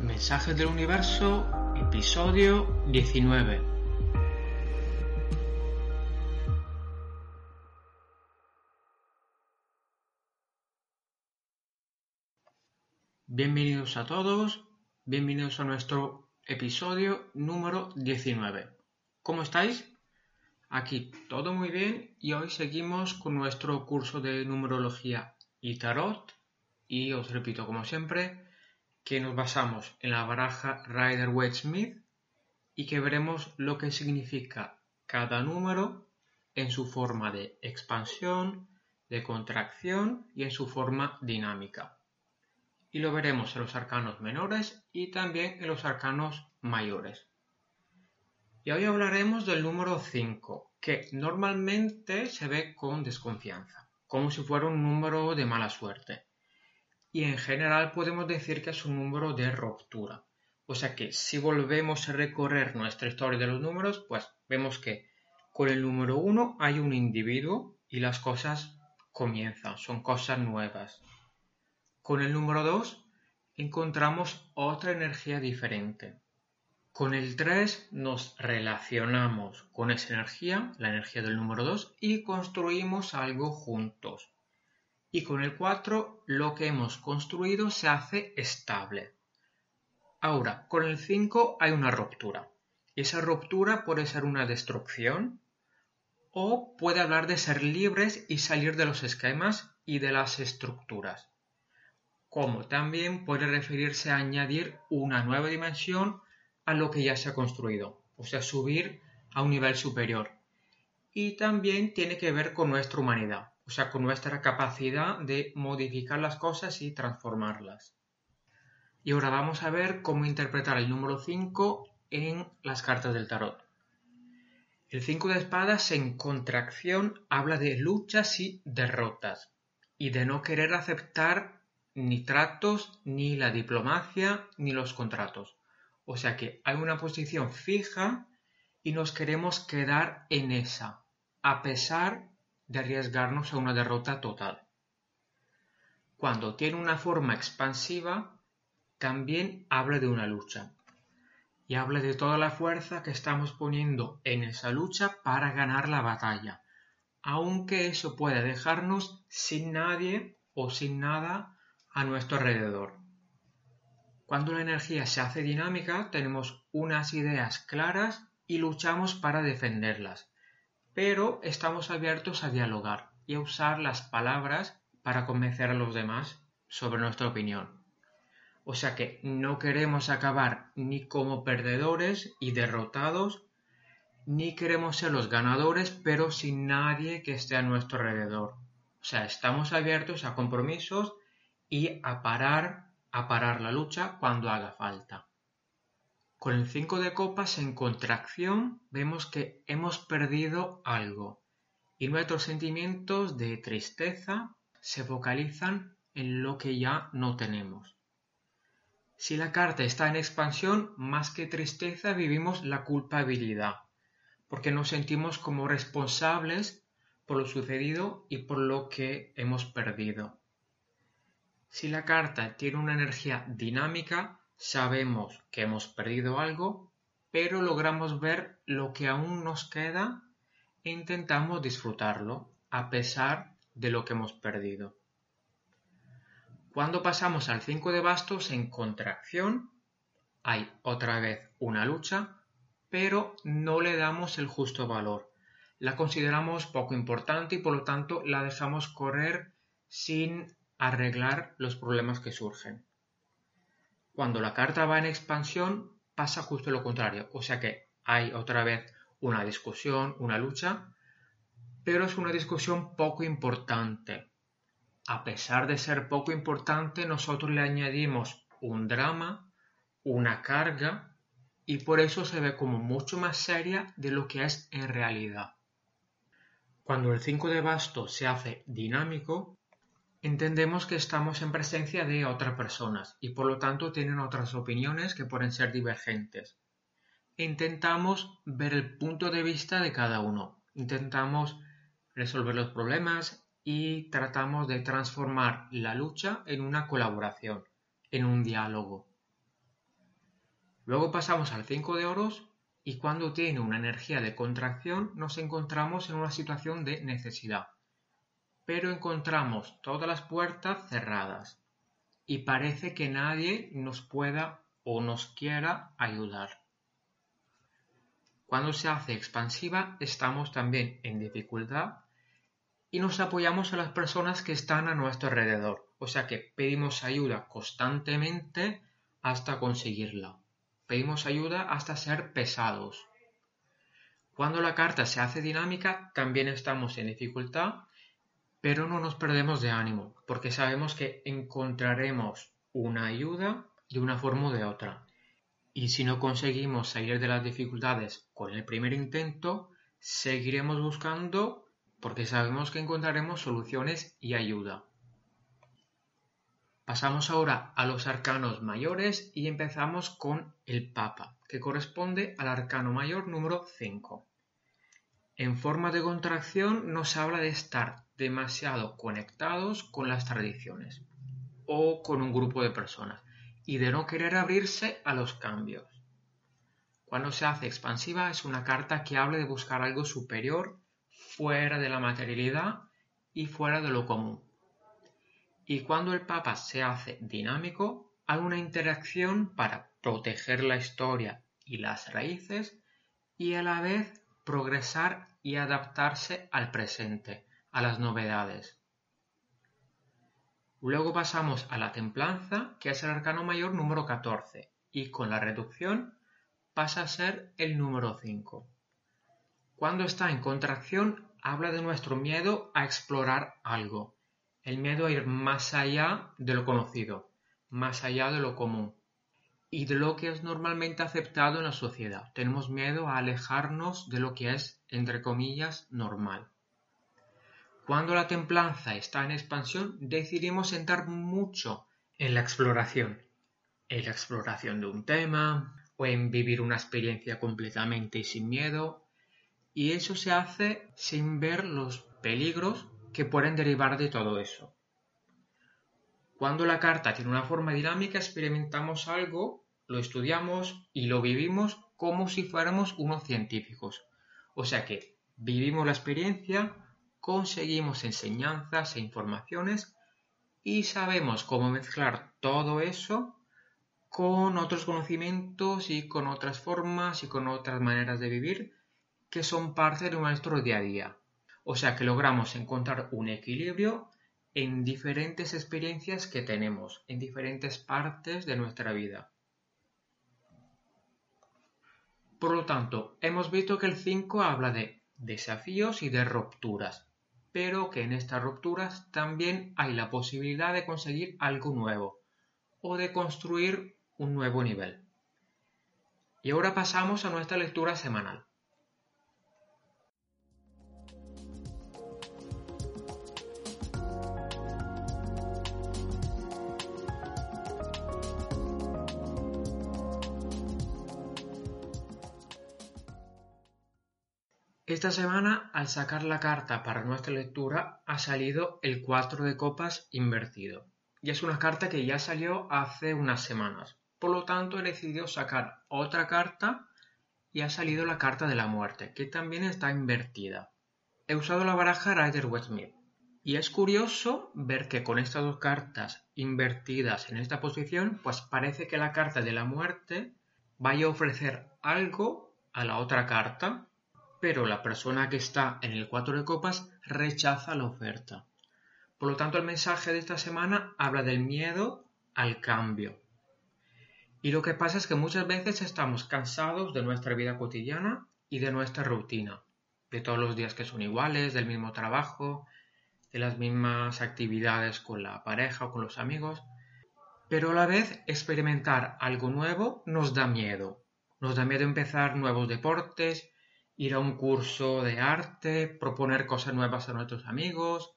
Mensajes del Universo, episodio 19. Bienvenidos a todos, bienvenidos a nuestro episodio número 19. ¿Cómo estáis? Aquí todo muy bien y hoy seguimos con nuestro curso de numerología y tarot y os repito como siempre que nos basamos en la baraja Rider-Waite-Smith y que veremos lo que significa cada número en su forma de expansión, de contracción y en su forma dinámica. Y lo veremos en los arcanos menores y también en los arcanos mayores. Y hoy hablaremos del número 5, que normalmente se ve con desconfianza, como si fuera un número de mala suerte y en general podemos decir que es un número de ruptura. O sea que si volvemos a recorrer nuestra historia de los números, pues vemos que con el número 1 hay un individuo y las cosas comienzan, son cosas nuevas. Con el número 2 encontramos otra energía diferente. Con el 3 nos relacionamos con esa energía, la energía del número 2, y construimos algo juntos y con el 4 lo que hemos construido se hace estable. Ahora, con el 5 hay una ruptura. Esa ruptura puede ser una destrucción o puede hablar de ser libres y salir de los esquemas y de las estructuras. Como también puede referirse a añadir una nueva dimensión a lo que ya se ha construido, o sea, subir a un nivel superior. Y también tiene que ver con nuestra humanidad o sea, con nuestra capacidad de modificar las cosas y transformarlas. Y ahora vamos a ver cómo interpretar el número 5 en las cartas del tarot. El 5 de espadas en contracción habla de luchas y derrotas y de no querer aceptar ni tratos, ni la diplomacia, ni los contratos. O sea que hay una posición fija y nos queremos quedar en esa, a pesar de arriesgarnos a una derrota total. Cuando tiene una forma expansiva, también habla de una lucha y habla de toda la fuerza que estamos poniendo en esa lucha para ganar la batalla, aunque eso puede dejarnos sin nadie o sin nada a nuestro alrededor. Cuando la energía se hace dinámica, tenemos unas ideas claras y luchamos para defenderlas pero estamos abiertos a dialogar y a usar las palabras para convencer a los demás sobre nuestra opinión. O sea que no queremos acabar ni como perdedores y derrotados, ni queremos ser los ganadores, pero sin nadie que esté a nuestro alrededor. O sea, estamos abiertos a compromisos y a parar, a parar la lucha cuando haga falta. Con el 5 de copas en contracción vemos que hemos perdido algo y nuestros sentimientos de tristeza se focalizan en lo que ya no tenemos. Si la carta está en expansión, más que tristeza vivimos la culpabilidad, porque nos sentimos como responsables por lo sucedido y por lo que hemos perdido. Si la carta tiene una energía dinámica, Sabemos que hemos perdido algo, pero logramos ver lo que aún nos queda e intentamos disfrutarlo a pesar de lo que hemos perdido. Cuando pasamos al 5 de bastos en contracción, hay otra vez una lucha, pero no le damos el justo valor. La consideramos poco importante y por lo tanto la dejamos correr sin arreglar los problemas que surgen. Cuando la carta va en expansión pasa justo lo contrario, o sea que hay otra vez una discusión, una lucha, pero es una discusión poco importante. A pesar de ser poco importante, nosotros le añadimos un drama, una carga, y por eso se ve como mucho más seria de lo que es en realidad. Cuando el 5 de bastos se hace dinámico, Entendemos que estamos en presencia de otras personas y por lo tanto tienen otras opiniones que pueden ser divergentes. Intentamos ver el punto de vista de cada uno. Intentamos resolver los problemas y tratamos de transformar la lucha en una colaboración, en un diálogo. Luego pasamos al 5 de oros y cuando tiene una energía de contracción nos encontramos en una situación de necesidad. Pero encontramos todas las puertas cerradas y parece que nadie nos pueda o nos quiera ayudar. Cuando se hace expansiva estamos también en dificultad y nos apoyamos a las personas que están a nuestro alrededor. O sea que pedimos ayuda constantemente hasta conseguirla. Pedimos ayuda hasta ser pesados. Cuando la carta se hace dinámica también estamos en dificultad, pero no nos perdemos de ánimo, porque sabemos que encontraremos una ayuda de una forma o de otra. Y si no conseguimos salir de las dificultades con el primer intento, seguiremos buscando porque sabemos que encontraremos soluciones y ayuda. Pasamos ahora a los arcanos mayores y empezamos con el Papa, que corresponde al arcano mayor número 5. En forma de contracción nos habla de estar demasiado conectados con las tradiciones o con un grupo de personas y de no querer abrirse a los cambios. Cuando se hace expansiva es una carta que habla de buscar algo superior fuera de la materialidad y fuera de lo común. Y cuando el Papa se hace dinámico, hay una interacción para proteger la historia y las raíces y a la vez progresar y adaptarse al presente, a las novedades. Luego pasamos a la templanza, que es el arcano mayor número 14, y con la reducción pasa a ser el número 5. Cuando está en contracción, habla de nuestro miedo a explorar algo, el miedo a ir más allá de lo conocido, más allá de lo común y de lo que es normalmente aceptado en la sociedad. Tenemos miedo a alejarnos de lo que es, entre comillas, normal. Cuando la templanza está en expansión, decidimos entrar mucho en la exploración, en la exploración de un tema o en vivir una experiencia completamente y sin miedo. Y eso se hace sin ver los peligros que pueden derivar de todo eso. Cuando la carta tiene una forma dinámica, experimentamos algo, lo estudiamos y lo vivimos como si fuéramos unos científicos. O sea que vivimos la experiencia, conseguimos enseñanzas e informaciones y sabemos cómo mezclar todo eso con otros conocimientos y con otras formas y con otras maneras de vivir que son parte de nuestro día a día. O sea que logramos encontrar un equilibrio en diferentes experiencias que tenemos, en diferentes partes de nuestra vida. Por lo tanto, hemos visto que el 5 habla de desafíos y de rupturas pero que en estas rupturas también hay la posibilidad de conseguir algo nuevo o de construir un nuevo nivel. Y ahora pasamos a nuestra lectura semanal. Esta semana, al sacar la carta para nuestra lectura, ha salido el 4 de copas invertido. Y es una carta que ya salió hace unas semanas. Por lo tanto, he decidido sacar otra carta y ha salido la carta de la muerte, que también está invertida. He usado la baraja Rider Westmead. Y es curioso ver que con estas dos cartas invertidas en esta posición, pues parece que la carta de la muerte vaya a ofrecer algo a la otra carta pero la persona que está en el 4 de copas rechaza la oferta. Por lo tanto, el mensaje de esta semana habla del miedo al cambio. Y lo que pasa es que muchas veces estamos cansados de nuestra vida cotidiana y de nuestra rutina, de todos los días que son iguales, del mismo trabajo, de las mismas actividades con la pareja o con los amigos, pero a la vez experimentar algo nuevo nos da miedo. Nos da miedo empezar nuevos deportes, ir a un curso de arte, proponer cosas nuevas a nuestros amigos,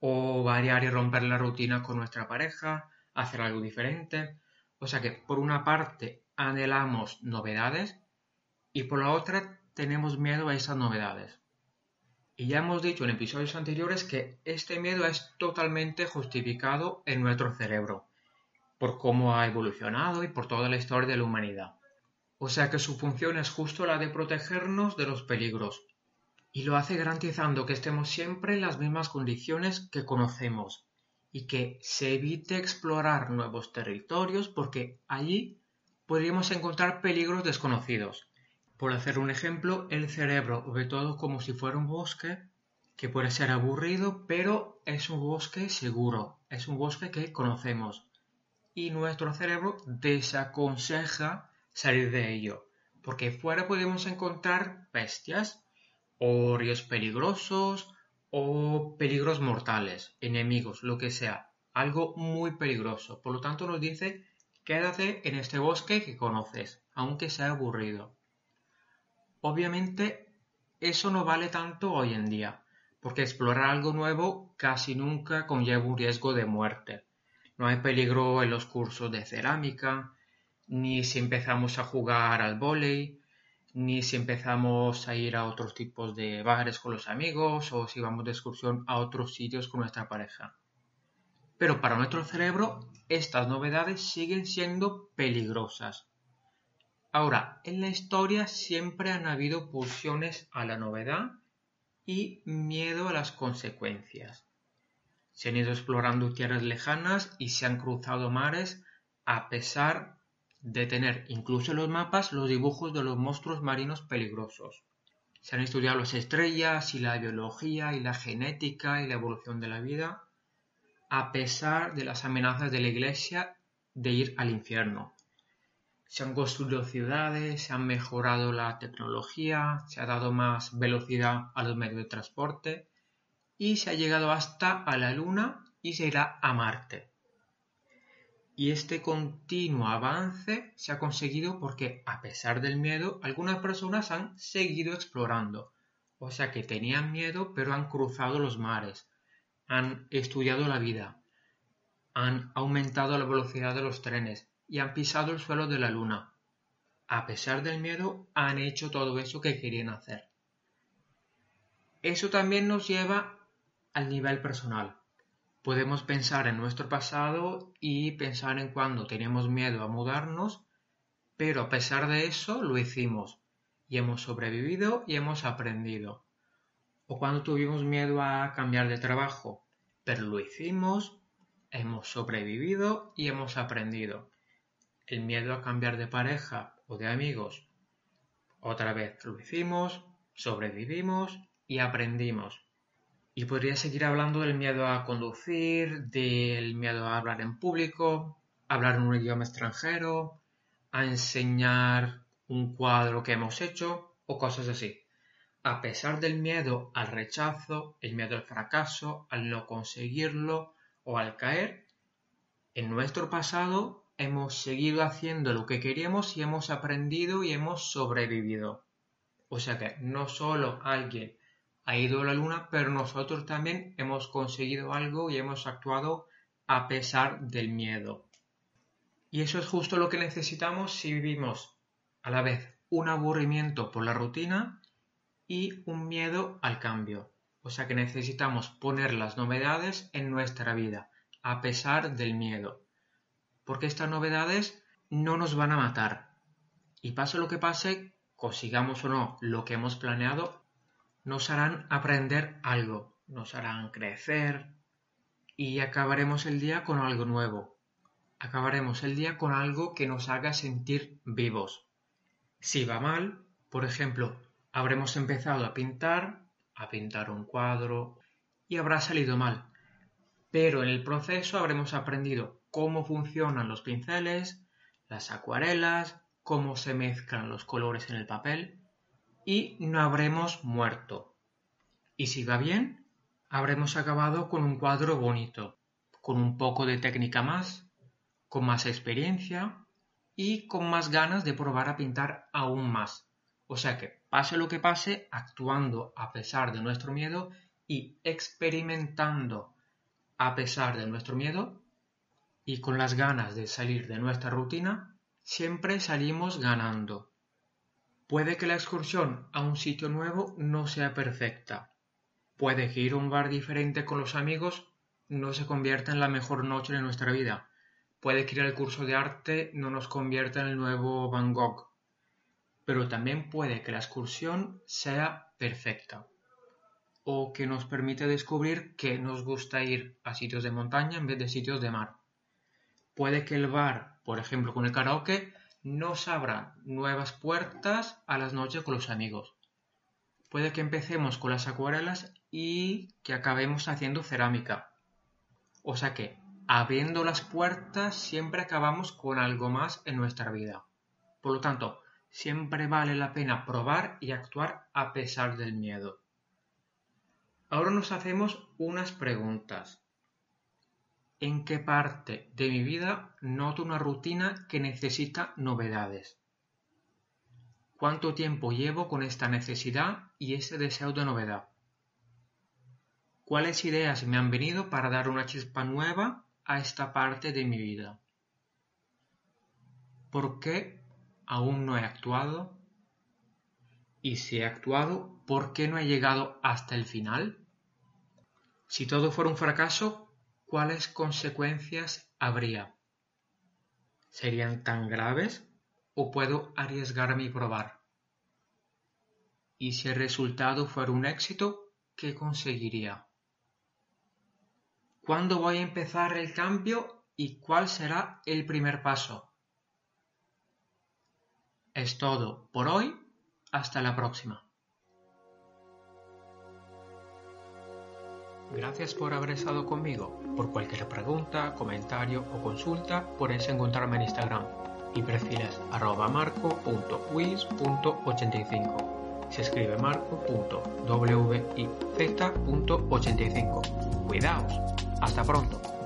o variar y romper la rutina con nuestra pareja, hacer algo diferente. O sea que por una parte anhelamos novedades y por la otra tenemos miedo a esas novedades. Y ya hemos dicho en episodios anteriores que este miedo es totalmente justificado en nuestro cerebro, por cómo ha evolucionado y por toda la historia de la humanidad. O sea que su función es justo la de protegernos de los peligros. Y lo hace garantizando que estemos siempre en las mismas condiciones que conocemos y que se evite explorar nuevos territorios porque allí podríamos encontrar peligros desconocidos. Por hacer un ejemplo, el cerebro ve todo como si fuera un bosque que puede ser aburrido, pero es un bosque seguro, es un bosque que conocemos. Y nuestro cerebro desaconseja salir de ello, porque fuera podemos encontrar bestias, o ríos peligrosos, o peligros mortales, enemigos, lo que sea, algo muy peligroso. Por lo tanto nos dice, quédate en este bosque que conoces, aunque sea aburrido. Obviamente, eso no vale tanto hoy en día, porque explorar algo nuevo casi nunca conlleva un riesgo de muerte. No hay peligro en los cursos de cerámica, ni si empezamos a jugar al vóley, ni si empezamos a ir a otros tipos de bares con los amigos o si vamos de excursión a otros sitios con nuestra pareja. Pero para nuestro cerebro estas novedades siguen siendo peligrosas Ahora, en la historia siempre han habido pulsiones a la novedad y miedo a las consecuencias. Se han ido explorando tierras lejanas y se han cruzado mares a pesar de tener incluso en los mapas los dibujos de los monstruos marinos peligrosos. Se han estudiado las estrellas y la biología y la genética y la evolución de la vida a pesar de las amenazas de la Iglesia de ir al infierno se han construido ciudades, se han mejorado la tecnología, se ha dado más velocidad a los medios de transporte y se ha llegado hasta a la Luna y se irá a Marte. Y este continuo avance se ha conseguido porque, a pesar del miedo, algunas personas han seguido explorando. O sea que tenían miedo, pero han cruzado los mares, han estudiado la vida, han aumentado la velocidad de los trenes, y han pisado el suelo de la luna. A pesar del miedo, han hecho todo eso que querían hacer. Eso también nos lleva al nivel personal. Podemos pensar en nuestro pasado y pensar en cuando teníamos miedo a mudarnos, pero a pesar de eso lo hicimos y hemos sobrevivido y hemos aprendido. O cuando tuvimos miedo a cambiar de trabajo, pero lo hicimos, hemos sobrevivido y hemos aprendido el miedo a cambiar de pareja o de amigos. Otra vez lo hicimos, sobrevivimos y aprendimos. Y podría seguir hablando del miedo a conducir, del miedo a hablar en público, hablar en un idioma extranjero, a enseñar un cuadro que hemos hecho o cosas así. A pesar del miedo al rechazo, el miedo al fracaso, al no conseguirlo o al caer, en nuestro pasado hemos seguido haciendo lo que queríamos y hemos aprendido y hemos sobrevivido. O sea que no solo alguien ha ido a la luna, pero nosotros también hemos conseguido algo y hemos actuado a pesar del miedo. Y eso es justo lo que necesitamos si vivimos a la vez un aburrimiento por la rutina y un miedo al cambio. O sea que necesitamos poner las novedades en nuestra vida, a pesar del miedo porque estas novedades no nos van a matar. Y pase lo que pase, consigamos o no lo que hemos planeado, nos harán aprender algo, nos harán crecer y acabaremos el día con algo nuevo. Acabaremos el día con algo que nos haga sentir vivos. Si va mal, por ejemplo, habremos empezado a pintar, a pintar un cuadro y habrá salido mal. Pero en el proceso habremos aprendido cómo funcionan los pinceles, las acuarelas, cómo se mezclan los colores en el papel y no habremos muerto. Y si va bien, habremos acabado con un cuadro bonito, con un poco de técnica más, con más experiencia y con más ganas de probar a pintar aún más. O sea que, pase lo que pase, actuando a pesar de nuestro miedo y experimentando a pesar de nuestro miedo, y con las ganas de salir de nuestra rutina, siempre salimos ganando. Puede que la excursión a un sitio nuevo no sea perfecta. Puede que ir a un bar diferente con los amigos no se convierta en la mejor noche de nuestra vida. Puede que ir al curso de arte no nos convierta en el nuevo Van Gogh. pero también puede que la excursión sea perfecta o que nos permite descubrir que nos gusta ir a sitios de montaña en vez de sitios de mar. Puede que el bar, por ejemplo con el karaoke, nos abra nuevas puertas a las noches con los amigos. Puede que empecemos con las acuarelas y que acabemos haciendo cerámica. O sea que, abriendo las puertas, siempre acabamos con algo más en nuestra vida. Por lo tanto, siempre vale la pena probar y actuar a pesar del miedo. Ahora nos hacemos unas preguntas. ¿En qué parte de mi vida noto una rutina que necesita novedades? ¿Cuánto tiempo llevo con esta necesidad y ese deseo de novedad? ¿Cuáles ideas me han venido para dar una chispa nueva a esta parte de mi vida? ¿Por qué aún no he actuado? Y si he actuado, ¿por qué no he llegado hasta el final? Si todo fuera un fracaso, ¿cuáles consecuencias habría? ¿Serían tan graves o puedo arriesgarme y probar? Y si el resultado fuera un éxito, ¿qué conseguiría? ¿Cuándo voy a empezar el cambio y cuál será el primer paso? Es todo por hoy. Hasta la próxima. Gracias por haber estado conmigo. Por cualquier pregunta, comentario o consulta, podéis encontrarme en Instagram. Mi perfil es arroba marco.wiz.85. Se escribe marco.wiz.85. Cuidaos. Hasta pronto.